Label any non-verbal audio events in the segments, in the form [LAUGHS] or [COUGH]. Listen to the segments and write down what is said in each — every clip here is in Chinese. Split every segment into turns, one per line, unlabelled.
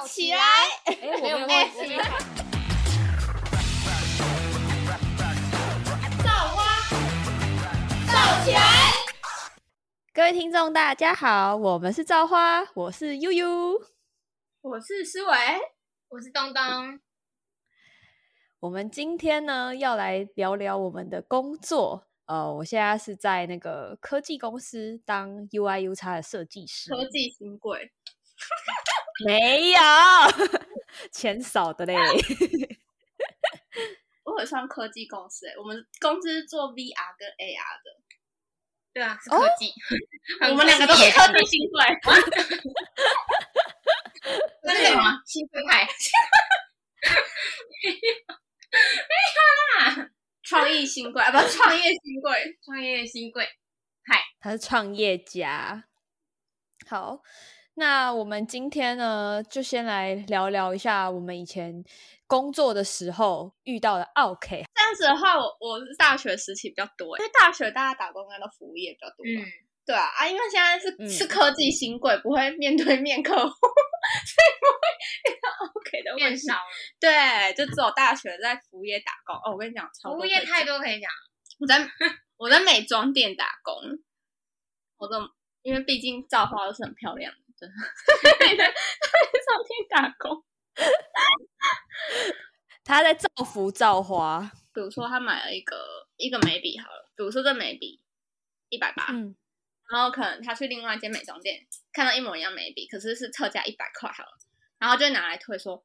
造起来！
哎，我没有忘记。
造花，造起来！
各位听众，大家好，我们是造花，我是悠悠，
我是思维，
我是东东。
我们今天呢，要来聊聊我们的工作。呃，我现在是在那个科技公司当 UI U 叉的设计师。
科技新贵。
没有，[LAUGHS] 钱少的嘞。[LAUGHS]
我很上科技公司，哎，我们公司是做 VR 跟 AR 的。
对啊，是科技。[LAUGHS]
我们两个都是科技新贵。
那是什么？新贵派。
没有啦，创意新贵啊，不，创业新贵，
创业新贵。嗨，
他是创业家。好。那我们今天呢，就先来聊聊一下我们以前工作的时候遇到的 OK。
这样子的话，我我是大学时期比较多，因为大学大家打工应该都服务业比较多嘛。对啊，啊，因为现在是是科技新贵，不会面对面客户，所以不会遇到 OK 的
变少了。
对，就只有大学在服务业打工。哦，我跟你讲，
服务业太多可以讲。
我在 [LAUGHS] 我在美妆店打工，我的因为毕竟造花都是很漂亮。在在上面打工，
他在造福造花。
比如说，他买了一个一个眉笔，好了，比如说这眉笔一百八，嗯，然后可能他去另外一间美妆店看到一模一样眉笔，可是是特价一百块，好了，然后就拿来退，说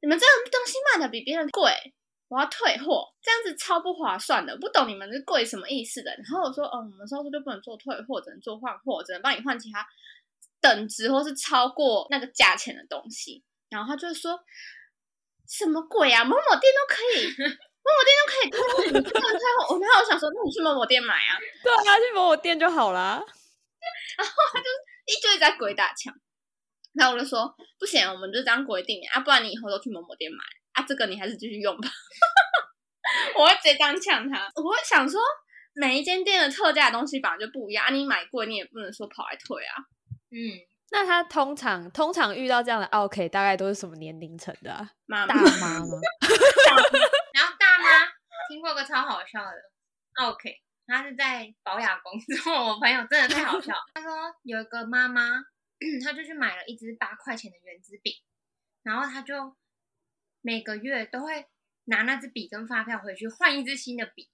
你们这个东西卖的比别人贵。我要退货，这样子超不划算的，不懂你们是贵什么意思的。然后我说，哦，我们收入就不能做退货，只能做换货，只能帮你换其他。等值或是超过那个价钱的东西，然后他就说什么鬼啊？某某店都可以，[LAUGHS] 某某店都可以退货，你不能退货。我然后我想说，那你去某某店买啊？
对啊，去某某店就好啦。[LAUGHS]
然后他就一直在鬼打墙。然后我就说不行，我们就这样规定啊，不然你以后都去某某店买啊。这个你还是继续用吧。[LAUGHS] 我会直接这样呛他。我会想说，每一间店的特价的东西本来就不一样啊，你买贵你也不能说跑来退啊。
嗯，那他通常通常遇到这样的 OK，大概都是什么年龄层的？
妈
大妈吗？
然后大妈听过个超好笑的 OK，他是在保养工作，我朋友真的太好笑。他说有一个妈妈，他就去买了一支八块钱的圆珠笔，然后他就每个月都会拿那支笔跟发票回去换一支新的笔，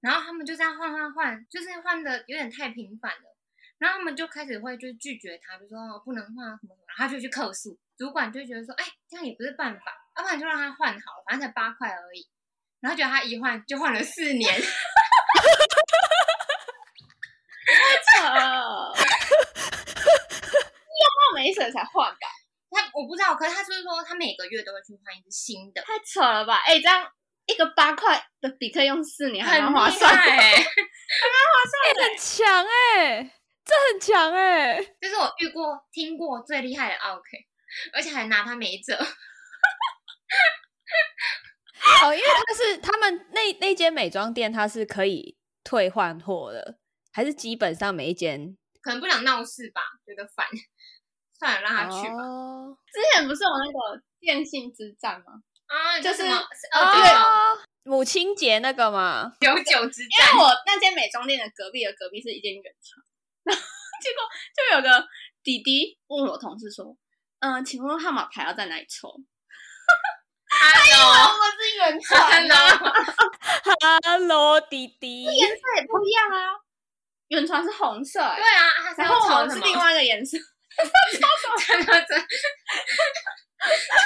然后他们就这样换换换，就是换的有点太频繁了。然后他们就开始会就拒绝他，就说不能换什么什么，他就去客诉。主管就觉得说，哎，这样也不是办法，要不然就让他换好了，反正才八块而已。然后觉得他一换就换了四年，[LAUGHS]
太扯了！要 [LAUGHS] 换没水才换吧？
他我不知道，可是他就是说他每个月都会去换一支新的，
太扯了吧？哎，这样一个八块的比可以用四年，还蛮划算哎，[LAUGHS] 还蛮划
算的，很强哎。这很强哎，
这是我遇过听过最厉害的 OK，而且还拿他没辙。[LAUGHS]
哦，因为他是他们那那间美妆店，它是可以退换货的，还是基本上每一间
可能不想闹事吧，觉得烦，算了，让他去吧。
之前不是有那个电信之战吗？
啊，就是
哦，
母亲节那个嘛？
九九之战。
因为我那间美妆店的隔壁的隔壁是一间原厂。[LAUGHS] 结果就有个弟弟问我同事说：“嗯，请问号码牌要在哪里抽？”
他以为
我是原传呢。
Hello，弟弟，
颜色也不一样啊。原传是红色，对
啊，
然后我们是另外一个颜色。
抽什么？真的真。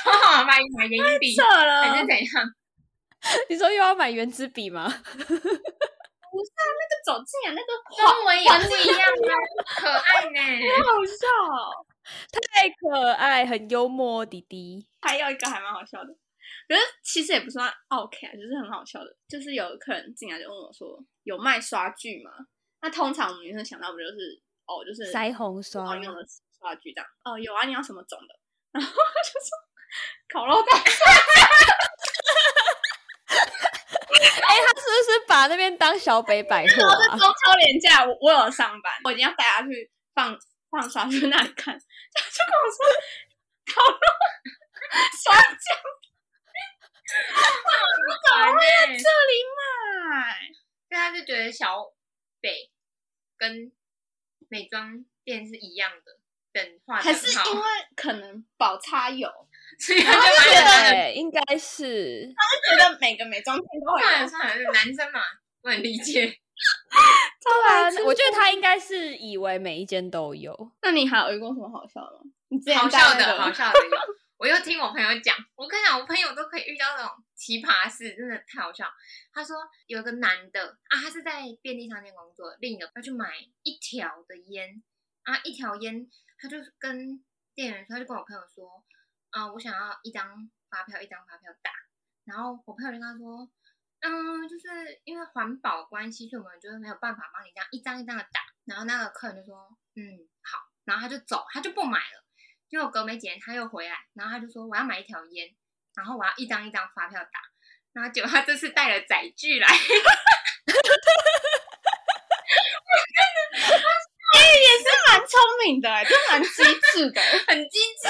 抽号码牌买圆笔，还是怎样？[LAUGHS]
你说又要买圆珠笔吗？
不是啊，那个走进来那个
氛围也不一样啊，可爱呢，
好好笑，
太可爱，很幽默，弟弟。
还有一个还蛮好笑的，可是其实也不算 OK 啊，就是很好笑的。就是有客人进来就问我说：“有卖刷具吗？”那通常我们女生想到不就是哦，就是
腮红刷
用的刷具这样。哦，有啊，你要什么种的？然后就说烤肉大蒜。
哎，他是不是把那边当小北百货
啊？[LAUGHS] 中秋连假，我我有上班，我一定要带他去放放刷去那里看。他就跟我说，烤肉刷酱，我，[LAUGHS] 怎么会在这里买？
对，他就觉得小北跟美妆店是一样的，等化
还是因为可能宝差有，
所以他就觉
得应该是，
他就觉得每个美妆店都会。
算了算了，男生嘛，我很理解。[LAUGHS]
对啊，我觉得他应该是以为每一间都有。
那你还有遇过什么好笑的吗？
好笑的，好笑的有。我又听我朋友讲，我跟你讲，我朋友都可以遇到那种奇葩事，真的太好笑。他说有个男的啊，他是在便利商店工作，另一个要去买一条的烟啊，一条烟，他就跟店员说，他就跟我朋友说，啊，我想要一张发票，一张发票打。然后我朋友就跟他说，嗯，就是因为环保关系，所以我们就是没有办法帮你这样一张一张的打。然后那个客人就说，嗯，好，然后他就走，他就不买了。结果隔没几天他又回来，然后他就说我要买一条烟，然后我要一张一张发票打，然后结果他这次带了载具来，[LAUGHS] 哎，
也是蛮聪明的，就蛮机智的，
很机智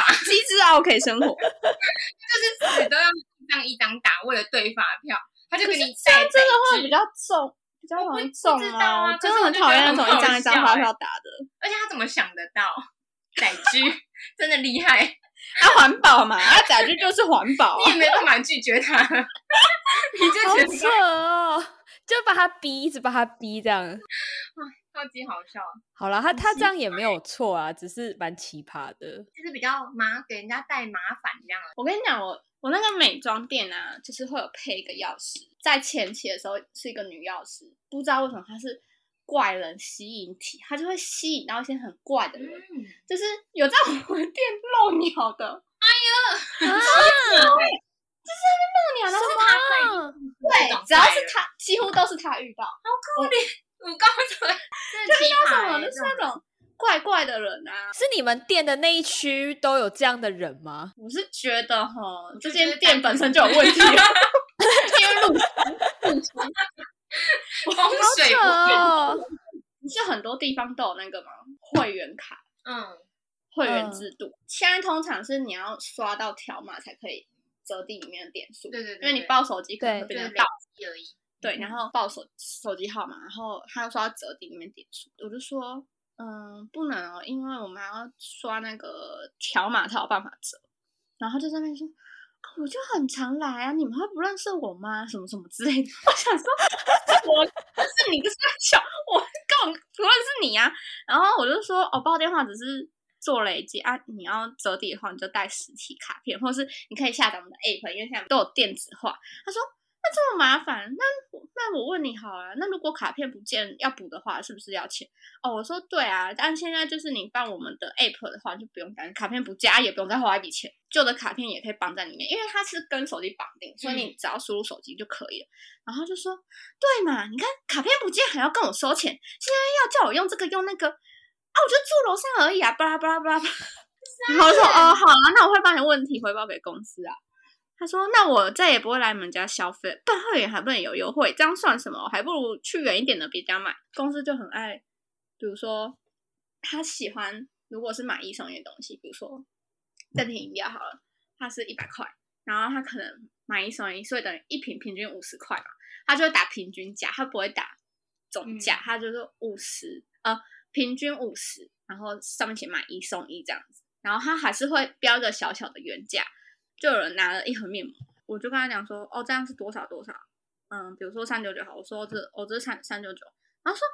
啊，
机智啊，OK 生活，[LAUGHS]
就是死都要一张一张打，为了对发票，他就给你
这样真的会比较重，比较容易中啊，真的很讨厌那种一张一张发票打的，
而且他怎么想得到？载具真的厉害，
他环保嘛，他载具就是环保，
你也没办法拒绝他，你就
好扯哦，就把他逼，一直把他逼这样，
超级好笑。
好了，他他这样也没有错啊，只是蛮奇葩的，
就是比较麻，给人家带麻烦这样。
我跟你讲，我我那个美妆店啊，就是会有配一个钥匙，在前期的时候是一个女钥匙，不知道为什么她是。怪人吸引体，他就会吸引到一些很怪的人，就是有在我们店漏鸟的。
哎呀，啊，
就是漏鸟的吗？对，只要是他，几乎都是他遇到。好
可怜，
就遇到什么，就是那种怪怪的人啊。
是你们店的那一区都有这样的人吗？
我是觉得哈，这间店本身就有问题，因为路路
风水
不不是很多地方都有那个吗？会员卡，嗯，会员制度。现在通常是你要刷到条码才可以折抵里面的点数。
对对
对，因为你报手机可能会变成到
而已。
对，然后报手手机号码，然后他又说要刷折抵里面点数。我就说，嗯，不能哦，因为我们要刷那个条码才有办法折。然后就在那边说。我就很常来啊，你们会不认识我吗？什么什么之类的。[LAUGHS] 我想说，我是你个三小，我根本不认识你啊。然后我就说，哦，报电话只是做累积啊。你要折抵的话，你就带实体卡片，或者是你可以下载我们的 app，因为现在都有电子化。他说。那这么麻烦，那那我问你好了，那如果卡片不见要补的话，是不是要钱？哦，我说对啊，但现在就是你办我们的 app 的话，就不用担心卡片不加，也不用再花一笔钱，旧的卡片也可以绑在里面，因为它是跟手机绑定，所以你只要输入手机就可以了。然后就说对嘛，你看卡片不见还要跟我收钱，现在要叫我用这个用那个啊，我就住楼上而已啊，巴拉巴拉巴拉巴拉。[LAUGHS] 然后说哦，好啊，那我会把你问题回报给公司啊。他说：“那我再也不会来你们家消费，办会员还不能有优惠，这样算什么？还不如去远一点的别家买。公司就很爱，比如说他喜欢，如果是买一送一的东西，比如说这瓶饮料好了，它是一百块，然后他可能买一送一，所以等于一瓶平均五十块嘛，他就会打平均价，他不会打总价，他就是五十，呃，平均五十，然后上面写买一送一这样子，然后他还是会标个小小的原价。”就有人拿了一盒面膜，我就跟他讲说，哦，这样是多少多少，嗯，比如说三九九好，我说这，哦，这是三三九九，然后说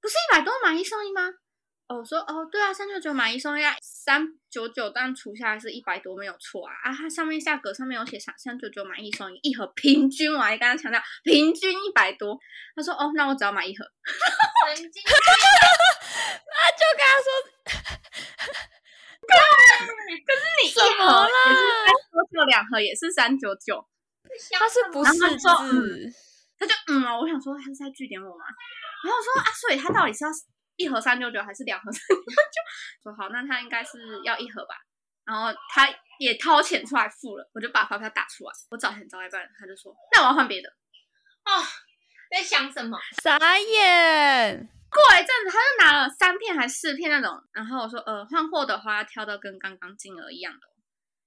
不是一百多买一送一吗？哦，我说哦，对啊，三九九买一送一，三九九但除下来是一百多，没有错啊，啊，它上面价格上面有写三三九九买一送一，一盒平均，我还跟他强调平均一百多，他说哦，那我只要买一盒，[LAUGHS]
神经病，[LAUGHS]
那就跟他说。[LAUGHS]
可是你一盒也是三九九，两盒也是三九九，
他是不是字？
他就嗯我想说他是在据点我吗？然后我说啊，所以他到底是要一盒三九九还是两盒三九九？[LAUGHS] 说好，那他应该是要一盒吧。然后他也掏钱出来付了，我就把发票打出来。我找钱找一半，他就说那我要换别的。
哦，在想什么？
傻眼。
过一阵子，他就拿了三片还是四片那种，然后我说，呃，换货的话要挑到跟刚刚金额一样的，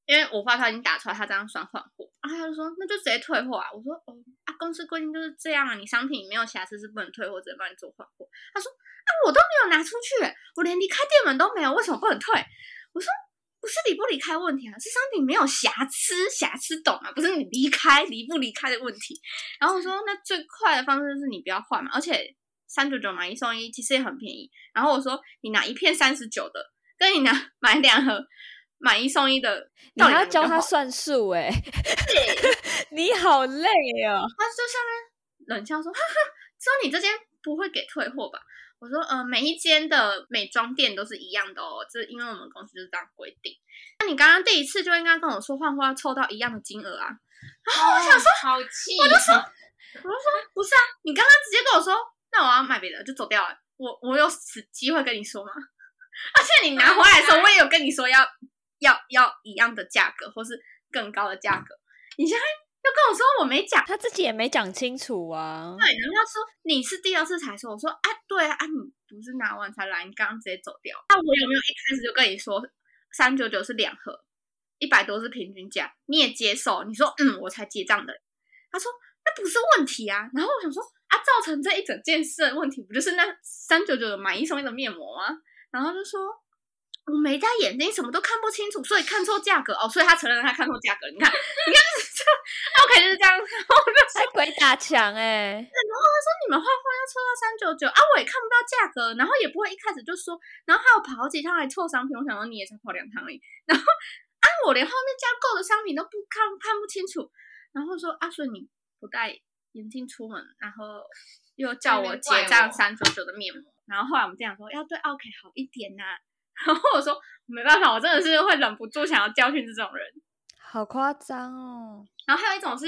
因为我发票已经打出来，他这样算换货，然后他就说那就直接退货啊。我说哦啊，公司规定就是这样啊，你商品没有瑕疵是不能退货，直接帮你做换货。他说啊，我都没有拿出去，我连离开店门都没有，为什么不能退？我说不是离不离开问题啊，是商品没有瑕疵，瑕疵懂吗？不是你离开离不离开的问题。然后我说那最快的方式就是你不要换嘛，而且三九九买一送一其实也很便宜。然后我说你拿一片三十九的，跟你拿 [LAUGHS] 买两盒。买一送一的，
你还要教他算数哎，[LAUGHS] 你好累哦。
他就下面冷笑说：“哈哈，说你这间不会给退货吧？”我说：“呃，每一间的美妆店都是一样的哦，这因为我们公司就是这样规定。那你刚刚第一次就应该跟我说换货要凑到一样的金额啊。”然 [LAUGHS] 后我想说，
好气，
我就说，我就说不是啊，你刚刚直接跟我说，那我要买别的就走掉了。我我有机会跟你说吗？[LAUGHS] 而且你拿回来的时候，我也有跟你说要。要要一样的价格，或是更高的价格，你现在又跟我说我没讲，
他自己也没讲清楚啊。
对，人家说你是第二次才说，我说啊，对啊，啊，你不是拿完才来，你刚刚直接走掉。那我有没有一开始就跟你说三九九是两盒，一百多是平均价，你也接受？你说嗯，我才结账的。他说那不是问题啊。然后我想说啊，造成这一整件事的问题，不就是那三九九的买一送一的面膜吗？然后就说。我没戴眼镜，什么都看不清楚，所以看错价格哦。所以他承认他看错价格。你看，你看，这 OK 就是这样。然后就
还鬼打墙哎。
然后他说你们换货要凑到三九九啊，我也看不到价格，然后也不会一开始就说，然后还有跑好几趟来凑商品。我想说你也才跑两趟而已。然后啊，我连后面加购的商品都不看看不清楚。然后说啊，所以你不戴眼镜出门，然后又叫我结账三九九的面膜。然后后来我们这样说，要对 OK 好一点呐。然后我说没办法，我真的是会忍不住想要教训这种人，
好夸张哦。
然后还有一种是，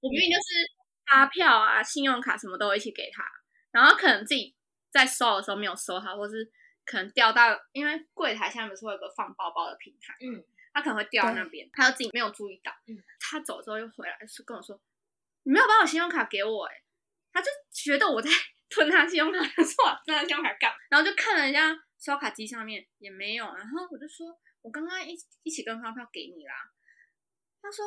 我明明就是发票啊、信用卡什么都一起给他，然后可能自己在收的时候没有收好，或是可能掉到，因为柜台下面不是会有个放包包的平台，嗯，他可能会掉到那边，他又自己没有注意到，嗯，他走之后又回来是跟我说，你没有把我信用卡给我，哎，他就觉得我在 [LAUGHS] 吞他信用卡，说吞他信用卡干，然后就看了一下。刷卡机上面也没有，然后我就说，我刚刚一一起跟发票给你啦。他说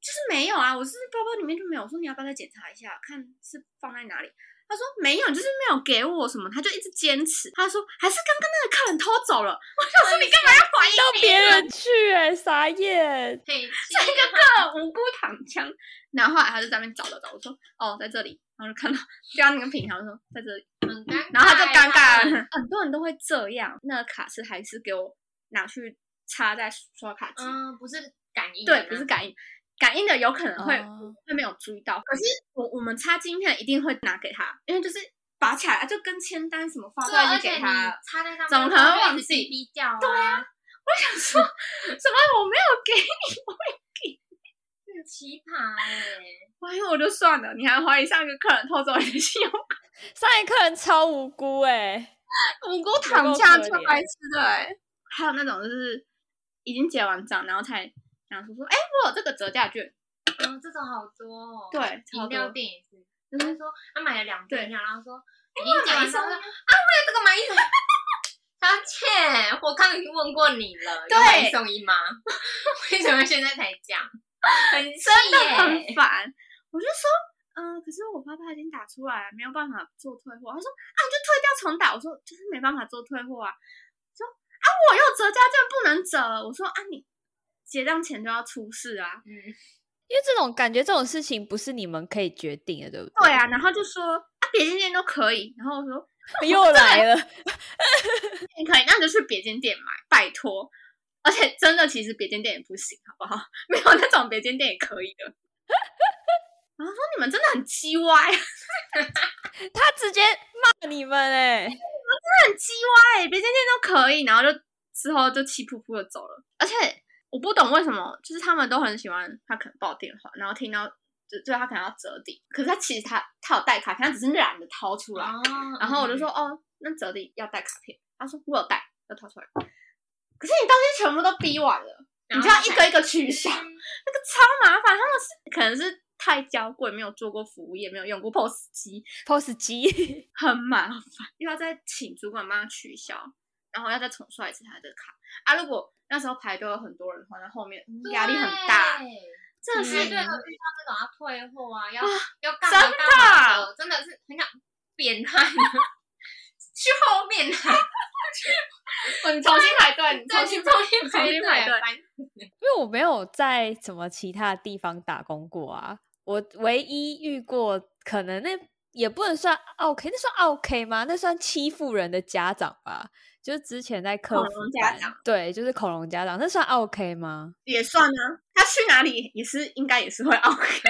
就是没有啊，我是包包里面就没有。我说你要不要再检查一下，看是放在哪里？他说没有，就是没有给我什么，他就一直坚持。他说还是刚刚那个客人偷走了。[LAUGHS] 我想说你干嘛要怀疑
到别人去？哎，傻眼！
这个客人无辜躺枪。然后后来他就在那边找了找，我说哦，在这里。然后就看到就像那个品条说在这里，然后他就尴尬了。很多人都会这样，那个卡是还是给我拿去插在刷卡机，
嗯，不是感应，
对，不是感应，感应的有可能会会没有注意到。可是我我们插晶片一定会拿给他，因为就是拔起来就跟签单什么发出来就给他，
插在上面，
怎么可能忘记？
对
啊，我想说什么我没有给你，我没有给，[LAUGHS]
很奇葩哎。
哎呦，我就算了，你还怀疑上一个客人偷走你的信用卡？[LAUGHS]
上一个客人超无辜哎，
无辜躺下超白痴的哎。还有那种就是已经结完账，然后才想说说，哎，我有这个折价券。
嗯，这种好多哦。
对，
饮料店也是，就是说他买了两瓶，然后说已经结完账了，啊，我有这个买一送一。小姐，我刚已经问过你了，有买一送一吗？为什么现在才讲？很
真的很烦。我就说，嗯，可是我发票已经打出来了，没有办法做退货。他说，啊，你就退掉重打。我说，就是没办法做退货啊。说，啊，我有折价券不能折。我说，啊，你结账前就要出事啊。嗯，
因为这种感觉，这种事情不是你们可以决定的，对不对？
对啊。然后就说，啊，别间店都可以。然后我说，[LAUGHS]
又来了。[LAUGHS]
你可以，那就去别间店买，拜托。而且真的，其实别间店也不行，好不好？[LAUGHS] 没有那种别间店也可以的。然后说你们真的很鸡歪，
他直接骂你们哎，你们真
的很鸡歪，别间店都可以，然后就之后就气扑扑的走了。而且我不懂为什么，就是他们都很喜欢他可能报电话，然后听到就就他可能要折抵，可是他其实他他有带卡片，他只是懒得掏出来。然后我就说哦，那折抵要带卡片，他说我有带，要掏出来。可是你东西全部都逼完了，你就要一个一个取消，那个超麻烦。他们是可能是。太娇贵，没有做过服务业，没有用过 POS 机
，POS 机 [LAUGHS]
很麻烦，又要再请主管帮他取消，然后要再重刷一次他的卡啊。如果那时候排队有很多人的话，那后面压力很大。
真的是对，遇到这种要退货啊，要要干嘛干嘛的，真的是很想变态去后面啊！
你重新排队，你重新
重新
重新排队。
因为我没有在什么其他地方打工过啊，我唯一遇过可能那也不能算 OK，那算 OK 吗？那算欺负人的家长吧。就是之前在客服
家长，
对，就是恐龙家长，那算 OK 吗？
也算啊，他去哪里也是应该也是会 [LAUGHS] OK。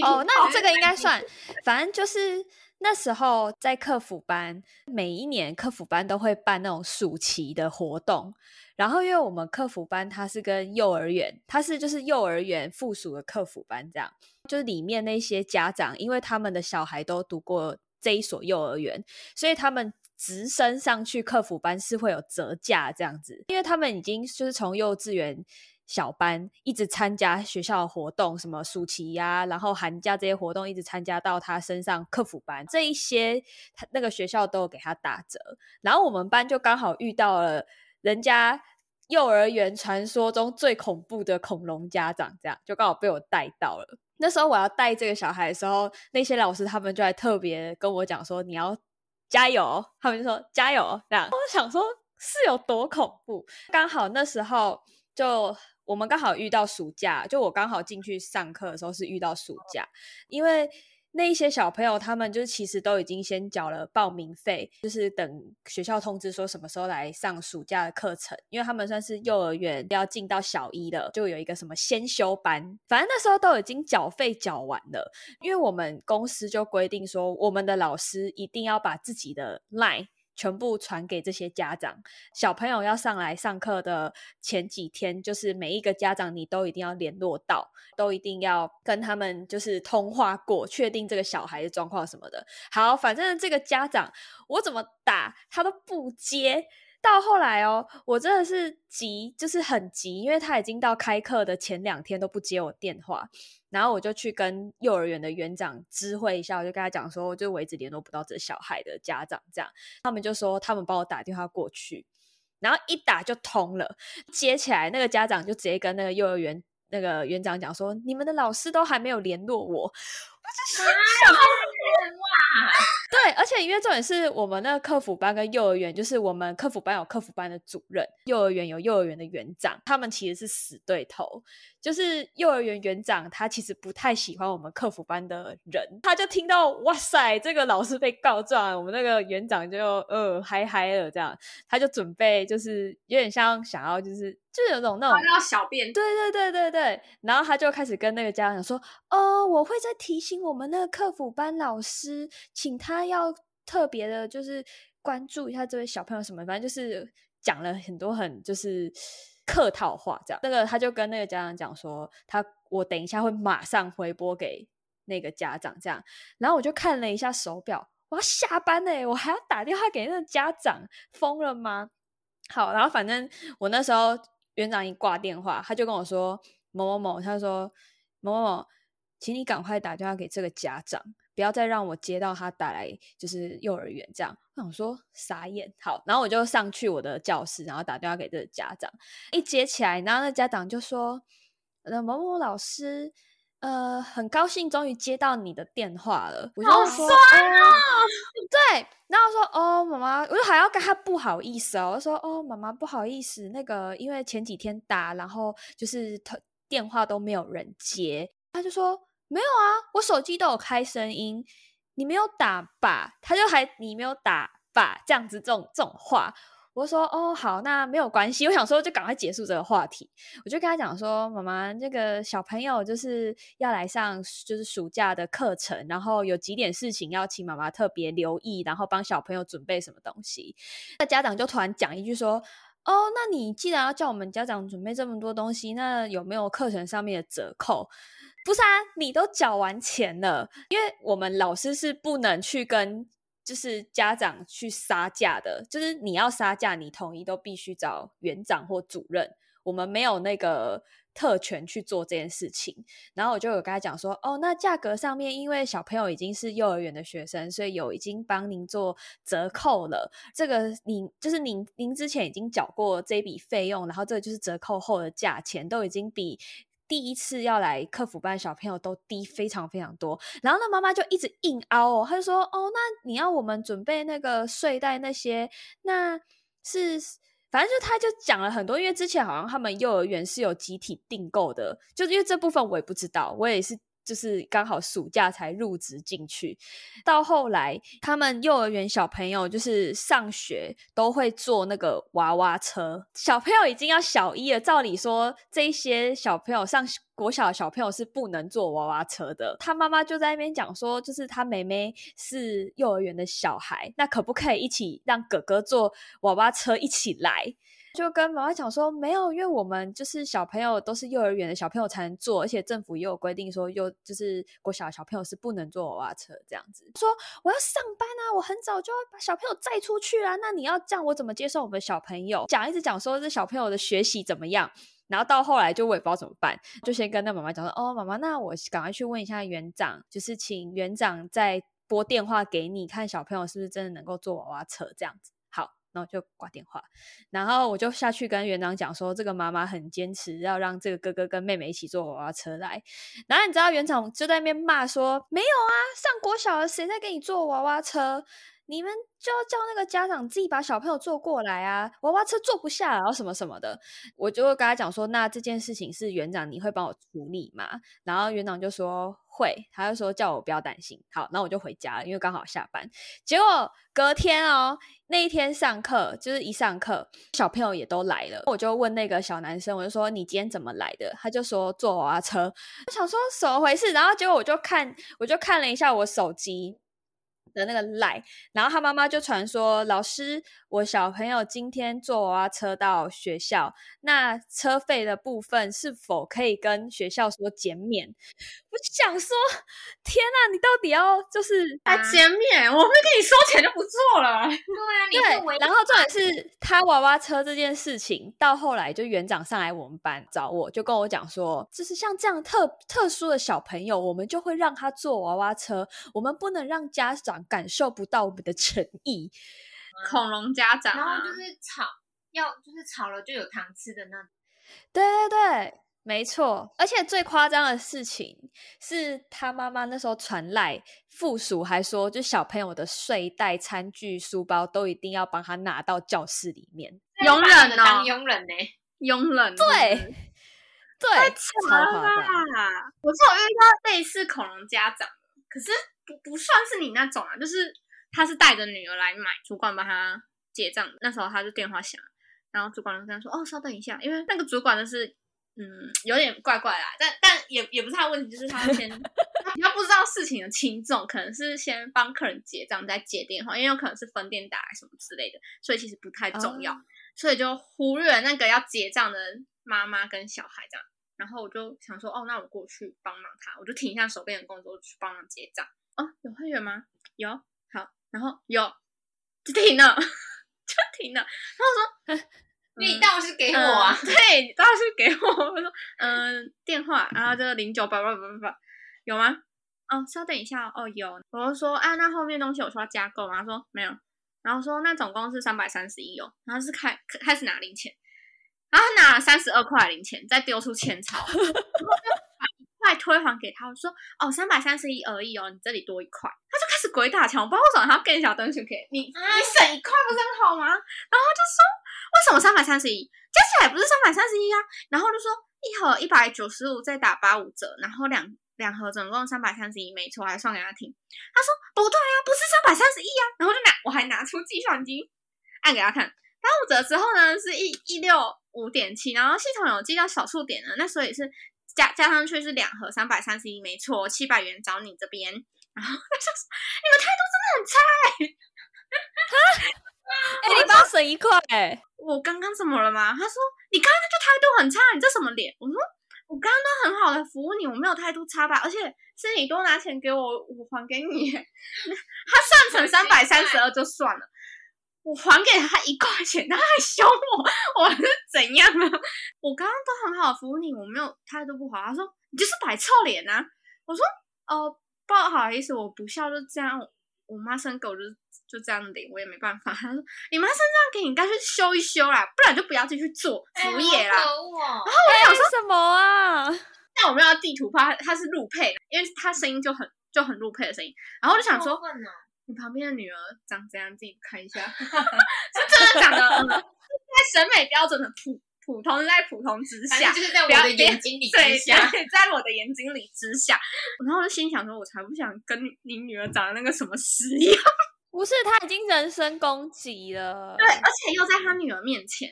[LAUGHS]
哦，那这个应该算，反正就是那时候在客服班，每一年客服班都会办那种暑期的活动，然后因为我们客服班它是跟幼儿园，它是就是幼儿园附属的客服班，这样就是里面那些家长，因为他们的小孩都读过这一所幼儿园，所以他们。直升上去客服班是会有折价这样子，因为他们已经就是从幼稚园小班一直参加学校的活动，什么暑期呀，然后寒假这些活动一直参加到他身上客服班，这一些他那个学校都有给他打折。然后我们班就刚好遇到了人家幼儿园传说中最恐怖的恐龙家长，这样就刚好被我带到了。那时候我要带这个小孩的时候，那些老师他们就还特别跟我讲说，你要。加油！他们就说加油这样。我想说是有多恐怖。刚好那时候就我们刚好遇到暑假，就我刚好进去上课的时候是遇到暑假，因为。那一些小朋友，他们就是其实都已经先缴了报名费，就是等学校通知说什么时候来上暑假的课程，因为他们算是幼儿园要进到小一的，就有一个什么先修班，反正那时候都已经缴费缴完了，因为我们公司就规定说，我们的老师一定要把自己的 line。全部传给这些家长，小朋友要上来上课的前几天，就是每一个家长你都一定要联络到，都一定要跟他们就是通话过，确定这个小孩的状况什么的。好，反正这个家长我怎么打他都不接。到后来哦，我真的是急，就是很急，因为他已经到开课的前两天都不接我电话，然后我就去跟幼儿园的园长知会一下，我就跟他讲说，就我一直联络不到这小孩的家长，这样他们就说他们帮我打电话过去，然后一打就通了，接起来那个家长就直接跟那个幼儿园那个园长讲说，你们的老师都还没有联络我，[LAUGHS] 我就心想。[LAUGHS] 对，而且因为重点是我们那个客服班跟幼儿园，就是我们客服班有客服班的主任，幼儿园有幼儿园的园长，他们其实是死对头。就是幼儿园园长他其实不太喜欢我们客服班的人，他就听到哇塞，这个老师被告状，我们那个园长就呃嗨嗨了这样，他就准备就是有点像想要就是就是有种那种
要小便，
对对对对对，然后他就开始跟那个家长说，哦，我会再提醒我们那个客服班老师，请他要特别的，就是关注一下这位小朋友什么，反正就是讲了很多很就是。客套话这样，那个他就跟那个家长讲说，他我等一下会马上回拨给那个家长这样，然后我就看了一下手表，我要下班嘞，我还要打电话给那个家长，疯了吗？好，然后反正我那时候园长一挂电话，他就跟我说某某某，他说某某某，请你赶快打电话给这个家长。不要再让我接到他打来，就是幼儿园这样。我想说傻眼，好，然后我就上去我的教室，然后打电话给这个家长。一接起来，然后那家长就说：“呃，某某老师，呃，很高兴终于接到你的电话了。”我就说：“对。”然后说：“哦，妈妈，我就还要跟他不好意思哦。”我说：“哦，妈妈不好意思，那个因为前几天打，然后就是他电话都没有人接。”他就说。没有啊，我手机都有开声音，你没有打吧？他就还你没有打吧？这样子这种这种话，我说哦好，那没有关系。[LAUGHS] 我想说就赶快结束这个话题，我就跟他讲说，妈妈，这个小朋友就是要来上就是暑假的课程，然后有几点事情要请妈妈特别留意，然后帮小朋友准备什么东西。那家长就突然讲一句说，哦，那你既然要叫我们家长准备这么多东西，那有没有课程上面的折扣？不是啊，你都缴完钱了，因为我们老师是不能去跟就是家长去杀价的，就是你要杀价，你同意都必须找园长或主任，我们没有那个。特权去做这件事情，然后我就有跟他讲说，哦，那价格上面，因为小朋友已经是幼儿园的学生，所以有已经帮您做折扣了。这个您就是您，您之前已经缴过这笔费用，然后这个就是折扣后的价钱，都已经比第一次要来客服班小朋友都低非常非常多。然后那妈妈就一直硬凹哦，她就说，哦，那你要我们准备那个睡袋那些，那是。反正就她就讲了很多，因为之前好像他们幼儿园是有集体订购的，就是因为这部分我也不知道，我也是。就是刚好暑假才入职进去，到后来他们幼儿园小朋友就是上学都会坐那个娃娃车。小朋友已经要小一了，照理说这些小朋友上国小的小朋友是不能坐娃娃车的。他妈妈就在那边讲说，就是他妹妹是幼儿园的小孩，那可不可以一起让哥哥坐娃娃车一起来？就跟妈妈讲说没有，因为我们就是小朋友都是幼儿园的小朋友才能坐，而且政府也有规定说，幼就是国小小朋友是不能坐娃娃车这样子。说我要上班啊，我很早就要把小朋友载出去啊，那你要这样，我怎么接受我们小朋友？讲一直讲说这小朋友的学习怎么样，然后到后来就我也不知道怎么办，就先跟那妈妈讲说，哦，妈妈，那我赶快去问一下园长，就是请园长再拨电话给你，看小朋友是不是真的能够坐娃娃车这样子。然后就挂电话，然后我就下去跟园长讲说，这个妈妈很坚持要让这个哥哥跟妹妹一起坐娃娃车来。然后你知道园长就在那边骂说，没有啊，上国小了谁在给你坐娃娃车？你们就要叫那个家长自己把小朋友坐过来啊，娃娃车坐不下，然后什么什么的。我就跟他讲说，那这件事情是园长你会帮我处理吗？然后园长就说会，他就说叫我不要担心。好，那我就回家了，因为刚好下班。结果隔天哦，那一天上课就是一上课，小朋友也都来了。我就问那个小男生，我就说你今天怎么来的？他就说坐娃娃车。我想说怎么回事？然后结果我就看，我就看了一下我手机。的那个赖，然后他妈妈就传说，老师，我小朋友今天坐娃娃车到学校，那车费的部分是否可以跟学校说减免？我就想说，天哪，你到底要就是 [LAUGHS]
啊减免？我会跟你收钱就不做了。
对啊，
对。然后重点是他娃娃车这件事情，到后来就园长上来我们班找我，就跟我讲说，就是像这样特特殊的小朋友，我们就会让他坐娃娃车，我们不能让家长感受不到我们的诚意。[LAUGHS]
恐龙家长，
然后就是吵，要就是吵了就有糖吃的那。
对对对。没错，而且最夸张的事情是他妈妈那时候传来附属，还说就小朋友的睡袋、餐具、书包都一定要帮他拿到教室里面，
佣人
当佣人呢？
佣人
对对，
超夸张！我是有遇到类似恐龙家长，可是不不算是你那种啊，就是他是带着女儿来买，主管帮他结账，那时候他就电话响，然后主管就跟他说：“哦，稍等一下，因为那个主管就是。”嗯，有点怪怪啦，但但也也不是他的问题，就是他先 [LAUGHS] 他不知道事情的轻重，可能是先帮客人结账再接电话，因为有可能是分店打什么之类的，所以其实不太重要，所以就忽略了那个要结账的妈妈跟小孩这样。然后我就想说，哦，那我过去帮忙他，我就停一下手边的工作去帮忙结账。哦，有会员吗？有，好，然后有就停了，[LAUGHS] 就停了。然后我说。
你倒是给我啊！
对，倒是给我。我说，嗯，电话，然后就零九八八八八八，有吗？哦，稍等一下，哦，有。我就说，啊，那后面东西我需要加购吗？他说没有。然后说，那总共是三百三十一哦。然后是开开始拿零钱，然后拿了三十二块零钱，再丢出千钞，[LAUGHS] 然后就把一块推还给他。我说，哦，三百三十一而已哦，你这里多一块。他就开始鬼打墙，我不知道为什么他要更小东西给你，你省一块不是很好吗？然后就说。为什么三百三十一加起来不是三百三十一啊？然后就说一盒一百九十五，再打八五折，然后两两盒总共三百三十一，没错，还算给他听。他说不对啊，不是三百三十一啊。然后就拿我还拿出计算机按给他看，八五折之后呢是一一六五点七，然后系统有记到小数点呢，那所以是加加上去是两盒三百三十一，没错，七百元找你这边。然后他就说你们态度真的很差
哎。[LAUGHS] 哎，你帮省一块哎！
我刚刚怎么了吗？他说你刚刚就态度很差，你这什么脸？我说我刚刚都很好的服务你，我没有态度差吧？而且是你多拿钱给我，我还给你。[LAUGHS] 他算成三百三十二就算了，我还给他一块钱，他还凶我，我是怎样啊？[LAUGHS] 我刚刚都很好服务你，我没有态度不好。他说你就是摆臭脸啊！我说哦，不好意思，我不笑就这样。我妈生狗就就这样领，我也没办法。[LAUGHS] 他说：“你妈生这样给你，应该去修一修啦，不然就不要继续做服务业啦。”然后我想说
什么啊？
但我们要地图炮，他是路配，因为他声音就很就很路配的声音。然后我就想说，你旁边的女儿长怎样？自己看一下，[LAUGHS] 是真的长得在审美标准的普。普通在普通之下，
就是在我的眼睛里之下，
在我的眼睛里之下。然后我就心想说，我才不想跟你女儿长得那个什么屎一样。[LAUGHS]
不是，他已经人身攻击了。
对，而且又在他女儿面前，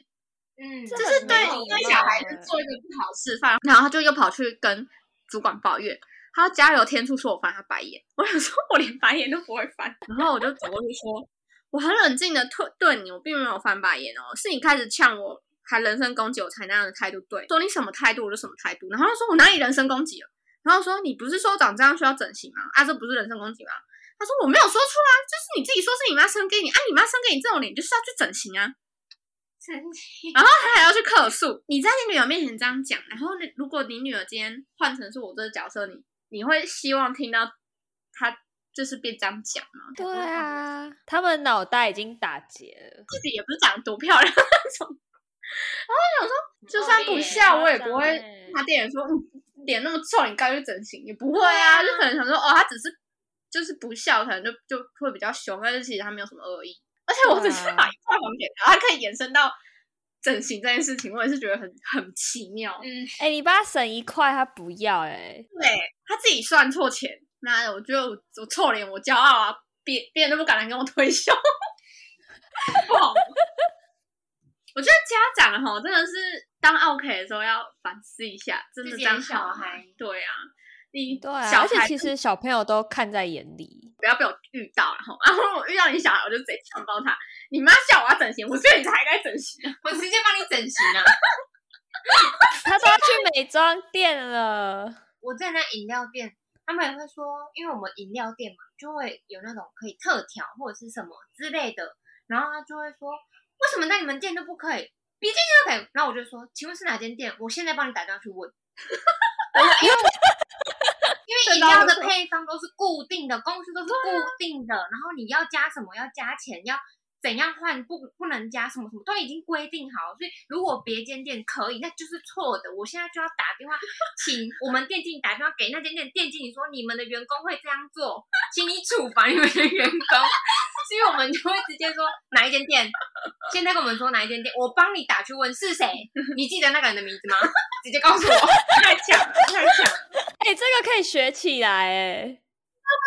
嗯，就是对对小孩子做一个不好示范。然后他就又跑去跟主管抱怨，他加油添醋说我翻他白眼。我想说，我连白眼都不会翻。然后我就走过去说，我很冷静的对对你，我并没有翻白眼哦，是你开始呛我。还人身攻击我才那样的态度，对，说你什么态度我就什么态度。然后说我哪里人身攻击了？然后说你不是说长这样需要整形吗？啊，这不是人身攻击吗？他说我没有说出来，就是你自己说是你妈生给你，啊，你妈生给你这种脸就是要去整形啊。然后他还要去客诉，你在你女儿面前这样讲，然后如果你女儿今天换成是我这个角色，你你会希望听到他就是变这样讲嘛？
对啊，他们脑袋已经打结了，
自己也不是长得多漂亮那种。然后我想说，就算不笑，我也不会他店员说脸那么臭，你该去整形也不会啊。就可能想说，哦，他只是就是不笑，可能就就会比较凶，但是其实他没有什么恶意。而且我只是把一块红给他，他可以延伸到整形这件事情，我也是觉得很很奇妙。
嗯，哎，你帮他省一块，他不要哎。
对他自己算错钱，那我觉得我我臭脸，我骄傲啊，别别人都不敢来跟我推销，不好。我觉得家长哈真的是当 OK 的时候要反思一下，真的当小孩，对啊，你
对啊，而且其实小朋友都看在眼里，
不要被我遇到然后，然后我遇到你小孩，我就直接强暴他。你妈叫我要整形，我觉得你才该整形，
我直接帮你整形啊。
他都要去美妆店了。
我在那饮料店，他们也会说，因为我们饮料店嘛，就会有那种可以特调或者是什么之类的，然后他就会说。为什么在你们店都不可以？别间店都可以。然后我就说，请问是哪间店？我现在帮你打电话去问。因为 [LAUGHS] 因为饮料的配方都是固定的，公司都是固定的，然后你要加什么要加钱要。怎样换不不能加什么什么都已经规定好，所以如果别间店可以，那就是错的。我现在就要打电话，请我们店经理打电话给那间店店经理说，你们的员工会这样做，[LAUGHS] 请你处罚你们的员工。所以我们就会直接说哪一间店，现在跟我们说哪一间店，我帮你打去问是谁，[LAUGHS] 你记得那个人的名字吗？直接告诉我。
太强了，太强！
哎，这个可以学起来哎。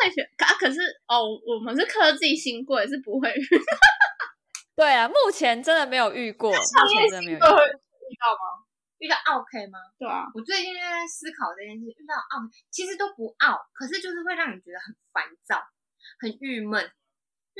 可以学啊，可是哦，我们是科技新贵，是不会。
对啊，目前真的没有遇过。目前真的没有遇
到吗？
遇到 OK 吗？
对啊，
我最近在思考这件事。遇到 OK，其实都不傲，可是就是会让你觉得很烦躁、很郁闷。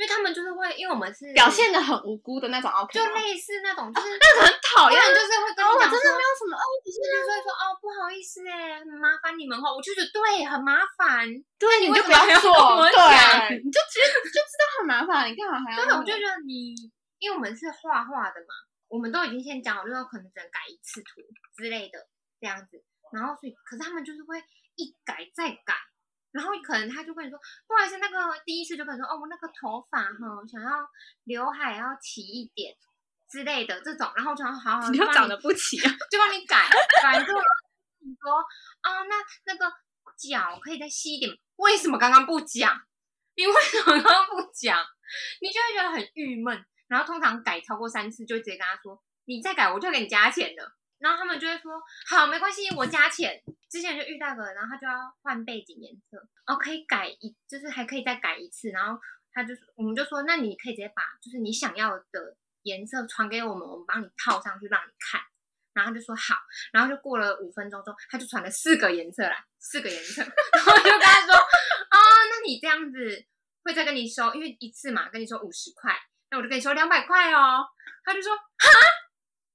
因为他们就是会，因为我们是
表现的很无辜的那种，OK，
就类似那种，就是
那种很讨厌，
就是会跟你讲
说，真的没有什么哦，
只是就会说哦，不好意思哎，很麻烦你们哦，我就觉得对，很麻烦，
对，你就不要做，对，你就直接就知道很麻烦，你干嘛还要？
对，我就觉得你，因为我们是画画的嘛，我们都已经先讲好，就说可能只能改一次图之类的这样子，然后所以，可是他们就是会一改再改。然后可能他就跟你说，不好意思，那个第一次就跟你说，哦，我那个头发哈，想要刘海要齐一点之类的这种，然后就好好，
你就长得不齐啊，[LAUGHS]
就帮你改，改之后你说，啊，那那个脚可以再细一点，为什么刚刚不讲？你为什么刚刚不讲？你就会觉得很郁闷。然后通常改超过三次，就直接跟他说，你再改我就给你加钱了。然后他们就会说，好，没关系，我加钱。之前就遇到个，然后他就要换背景颜色，哦，可以改一，就是还可以再改一次。然后他就我们就说，那你可以直接把就是你想要的颜色传给我们，我们帮你套上去让你看。然后他就说好，然后就过了五分钟之后，他就传了四个颜色来，四个颜色。[LAUGHS] 然后就跟他说，啊，那你这样子会再跟你收，因为一次嘛，跟你说五十块，那我就跟你说两百块哦。他就说，哈。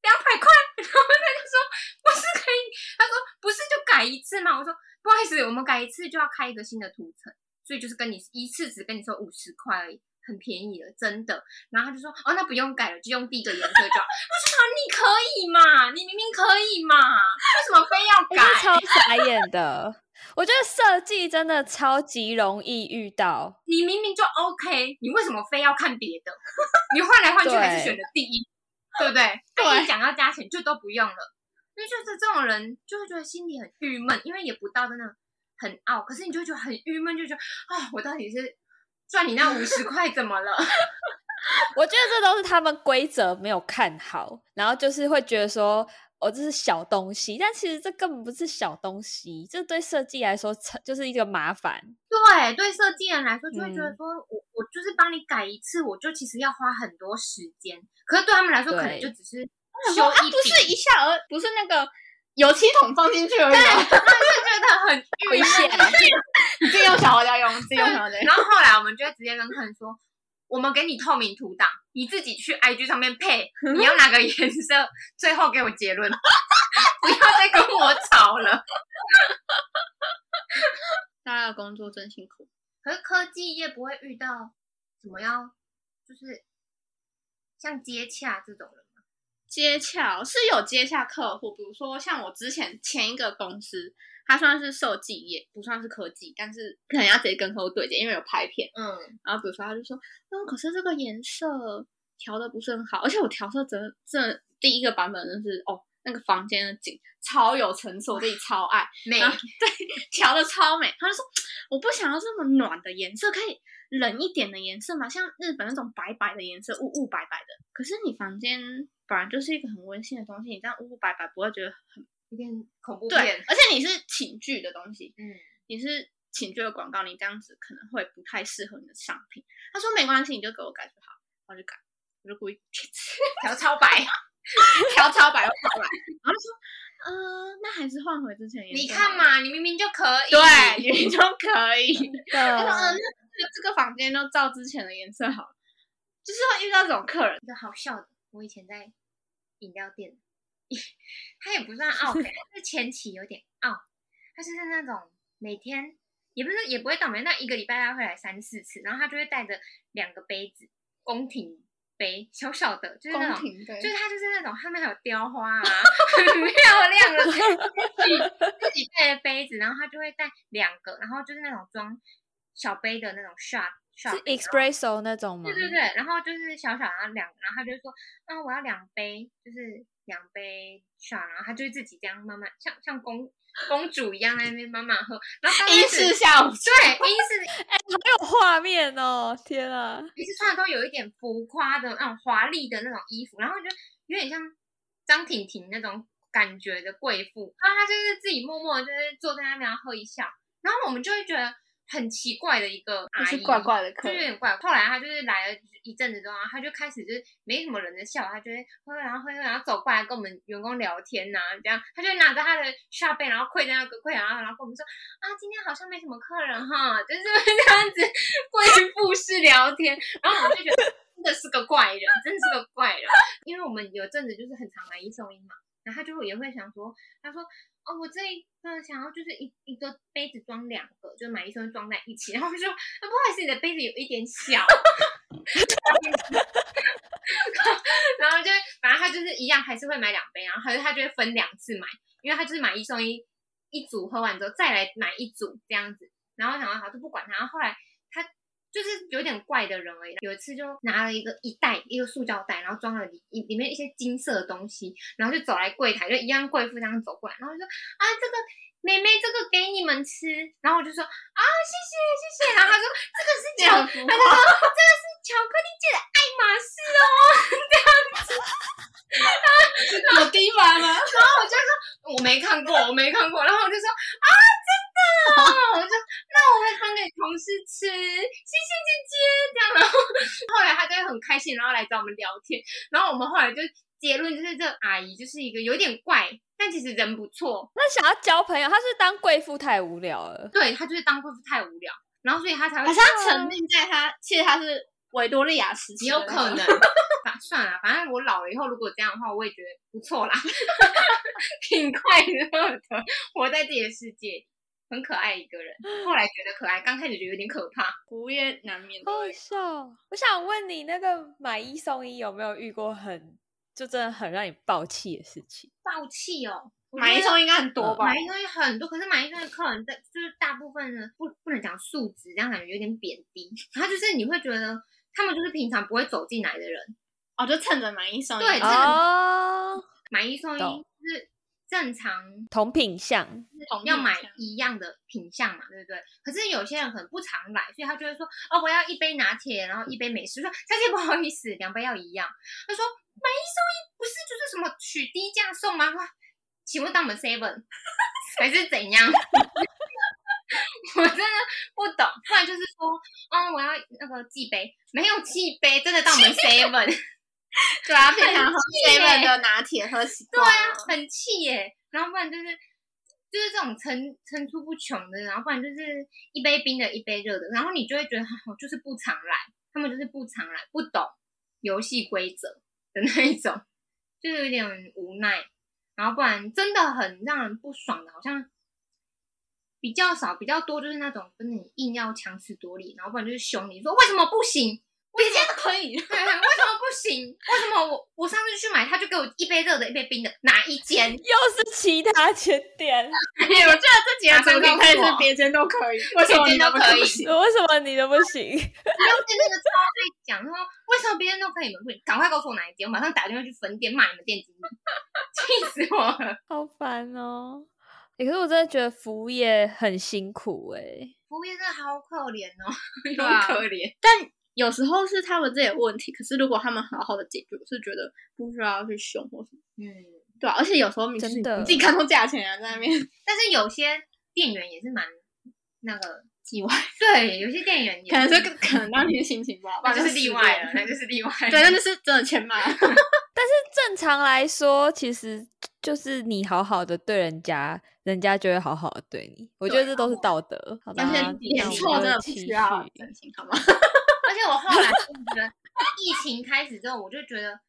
两百块，[LAUGHS] 然后他就说不是可以，他说不是就改一次吗？我说不好意思，我们改一次就要开一个新的图层，所以就是跟你一次只跟你说五十块而已。很便宜了，真的。然后他就说：“哦，那不用改了，就用第一个颜色就好。[LAUGHS] ”我说：“你可以嘛？你明明可以嘛？为什么非要改？” [LAUGHS]
超傻眼的。我觉得设计真的超级容易遇到。
你明明就 OK，你为什么非要看别的？[LAUGHS] 你换来换去还是选的第一，对不对？跟你讲要加钱就都不用了。因为就是这种人就会觉得心里很郁闷，因为也不到真的很傲，可是你就觉得很郁闷，就觉得啊，我到底是。赚你那五十块怎么了？[LAUGHS]
我觉得这都是他们规则没有看好，然后就是会觉得说，哦，这是小东西，但其实这根本不是小东西，这对设计来说，就是一个麻烦。
对，对设计人来说，就会觉得说我我就是帮你改一次，我就其实要花很多时间，可是对他们来说，可能就只是修一
不是一下而不是那个。油漆桶放进去而已，对，
就觉得很
危险。[LAUGHS]
你自己用小花家用，自己用小。
然后后来我们就直接跟客人说，我们给你透明图档，你自己去 IG 上面配，你要哪个颜色，最后给我结论，[LAUGHS] 不要再跟我吵了。
大家的工作真辛苦，
可是科技业不会遇到怎么样，就是像接洽这种人。
接洽是有接洽客户，比如说像我之前前一个公司，它算是设计也，不算是科技，但是可能要直接跟客户对接，因为有拍片。嗯，然后比如说他就说，嗯，可是这个颜色调的不是很好，而且我调色真这第一个版本就是哦，那个房间的景超有层次，我自己超爱，
美，
对，调的超美。他就说，我不想要这么暖的颜色，可以冷一点的颜色嘛，像日本那种白白的颜色，雾雾白白的。可是你房间。本来就是一个很温馨的东西，你这样雾雾白白不会觉得很
有点恐怖
对，而且你是寝具的东西，嗯，你是寝具的广告，你这样子可能会不太适合你的商品。他说没关系，你就给我改就好，我就改，我就故意
调超白，
调超白又超白，然后说，嗯，那还是换回之前颜
色。你看嘛，你明明就可以，
对，明明就可以。他说，嗯，那这个房间都照之前的颜色好，就是会遇到这种客人，
就好笑的。我以前在饮料店，[LAUGHS] 他也不算傲，[LAUGHS] 是前期有点傲。他就是那种每天也不是也不会倒霉，那一个礼拜他会来三四次，然后他就会带着两个杯子，宫廷杯，小小的，就是那种，就是他就是那种上面还有雕花啊，[LAUGHS] 很漂亮的自己自己带的杯子，然后他就会带两个，然后就是那种装小杯的那种 shot。
是 espresso 那种吗？
对对对，然后就是小小然后两，然后他就说，啊，我要两杯，就是两杯 shot，然后他就会自己这样慢慢，像像公公主一样在那边慢慢喝，然后
英式下午
对，英式，
哎，好有画面哦，天啊！
每次穿的都有一点浮夸的那种华丽的那种衣服，然后就有点像张婷婷那种感觉的贵妇，然后他就是自己默默就是坐在那边喝一下，然后我们就会觉得。很奇怪的一个阿姨，
怪怪的客，
就有点怪。后来他就是来了一阵子之后，他就开始就是没什么人的笑，他就会喝，然后喝，然后走过来跟我们员工聊天呐，这样他就拿着他的下杯，然后跪在那个柜然后然后跟我们说啊，今天好像没什么客人哈，就是 [LAUGHS] 这样子贵妇式聊天。然后我们就觉得真的是个怪人，真的是个怪人，因为我们有阵子就是很常来一送一嘛，然后他就也会想说，他说。哦，我这一个想要就是一一个杯子装两个，就买一送装在一起。然后说，那不好意思，你的杯子有一点小。[LAUGHS] 然后就反正他就是一样，还是会买两杯，然后他就他就会分两次买，因为他就是买一送一，一组喝完之后再来买一组这样子。然后想到好就不管他，然后后来。就是有点怪的人而已。有一次就拿了一个一袋一个塑胶袋，然后装了里里面一些金色的东西，然后就走来柜台，就一样贵妇这样走过来，然后就说啊这个妹妹这个给你们吃，然后我就说啊谢谢谢谢，然后他说这个是巧，他就说这个是巧克力界的爱马仕哦，[LAUGHS] 这样子，
有低吗？然
后我就说我没看过，我没看过，然后我就说啊真的，我就那我会分给同事吃，谢谢姐姐，这样，然后 [LAUGHS] 后来他就会很开心，然后来找我们聊天，然后我们后来就结论就是这阿姨就是一个有点怪，但其实人不错。
那想要交朋友，她是当贵妇太无聊了，
对她就是当贵妇太无聊，然后所以她才会，
可是她沉浸在她，其实她是维多利亚时期，
有可能，[LAUGHS] 算了，反正我老了以后如果这样的话，我也觉得不错啦，[LAUGHS] 挺快乐的，活在自己的世界，很可爱一个人。后来觉得可爱，刚开始觉得有点可怕，
服务业难免。
好笑。我想问你，那个买一送一有没有遇过很就真的很让你爆气的事情？
爆气哦。
买一送应该很多吧？
买一送一很多，可是买一送一客人在就是大部分的不不能讲素质，这样感觉有点贬低。[LAUGHS] 然后就是你会觉得他们就是平常不会走进来的人
哦，就趁着买一送一，
对，
哦，
买一送一是正常
同品相，
要买一样的品相嘛，对不对？可是有些人可能不常来，所以他就会说哦，我要一杯拿铁，然后一杯美式。说小姐不好意思，两杯要一样。他说买一送一不是就是什么取低价送吗？请问到我们 seven [LAUGHS] 还是怎样？[LAUGHS] 我真的不懂。不然就是说，哦，我要那个寄杯，没有寄杯，真的到我们 [LAUGHS] seven，
对啊，平常喝 seven 的拿铁喝习
惯，对啊，很气耶。然后不然就是就是这种层层出不穷的，然后不然就是一杯冰的，一杯热的，然后你就会觉得，我就是不常来，他们就是不常来，不懂游戏规则的那一种，就是有点无奈。然后不然真的很让人不爽的，好像比较少，比较多就是那种跟你硬要强词夺理，然后不然就是凶你说为什么不行。
别家都可以，[LAUGHS] 为什
么不行？为什么我我上次去买，他就给我一杯热的，一杯冰的，哪一间？[LAUGHS] 又
是其他间店？[LAUGHS]
我觉得这几个主题开是别间都可以，为什么你
都可以？为
什么你都不行？别
间那个超爱讲，说为什么别人都可以，你们不行？赶快告诉我哪一间，我马上打电话去分店骂你们店经理，气死我了，
好烦哦！可是我真的觉得服务业很辛苦哎，
服务业真的好可怜哦，
好可怜，但。有时候是他们自己的问题，可是如果他们好好的解决，我是觉得不需要去凶或什么。嗯，对啊，而且有时候你
真的
自己看错价钱啊，在那边。[LAUGHS]
但是有些店员也是蛮那个 [LAUGHS]
意外，
对，有些店员
可能是可能当天心情不好，[LAUGHS]
那就是例外了，那就是例外。
对，那就是真的欠骂。但
是正常来说，其实就是你好好的对人家，人家就会好好的对你。我觉得这都是道德。好
但是点错真的不需要真心，好吗？
而且我后来觉得，疫情开始之后，我就觉得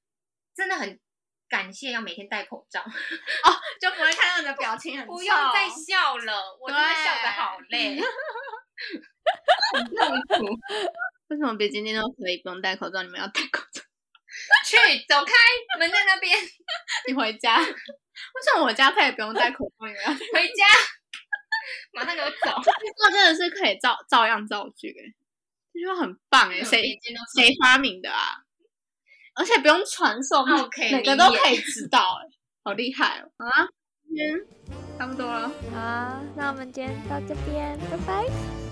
真的很感谢要每天戴口罩哦，
就不会看到你的表情很
不用再笑了，我真的笑得好累，很痛苦。
为什么别今天都可以不用戴口罩，你们要戴口罩？
去，走开，门在那边。
你回家？[LAUGHS] 为什么我家可以不用戴口罩？你们要
回家？马上给我走！[LAUGHS]
这真的是可以照照样造句哎。这句话很棒哎，谁谁发明的啊？而且不用传送，[LAUGHS] 每个都可以知道哎，好厉害哦！啊，今天差不多了，
好，那我们今天到这边，拜拜。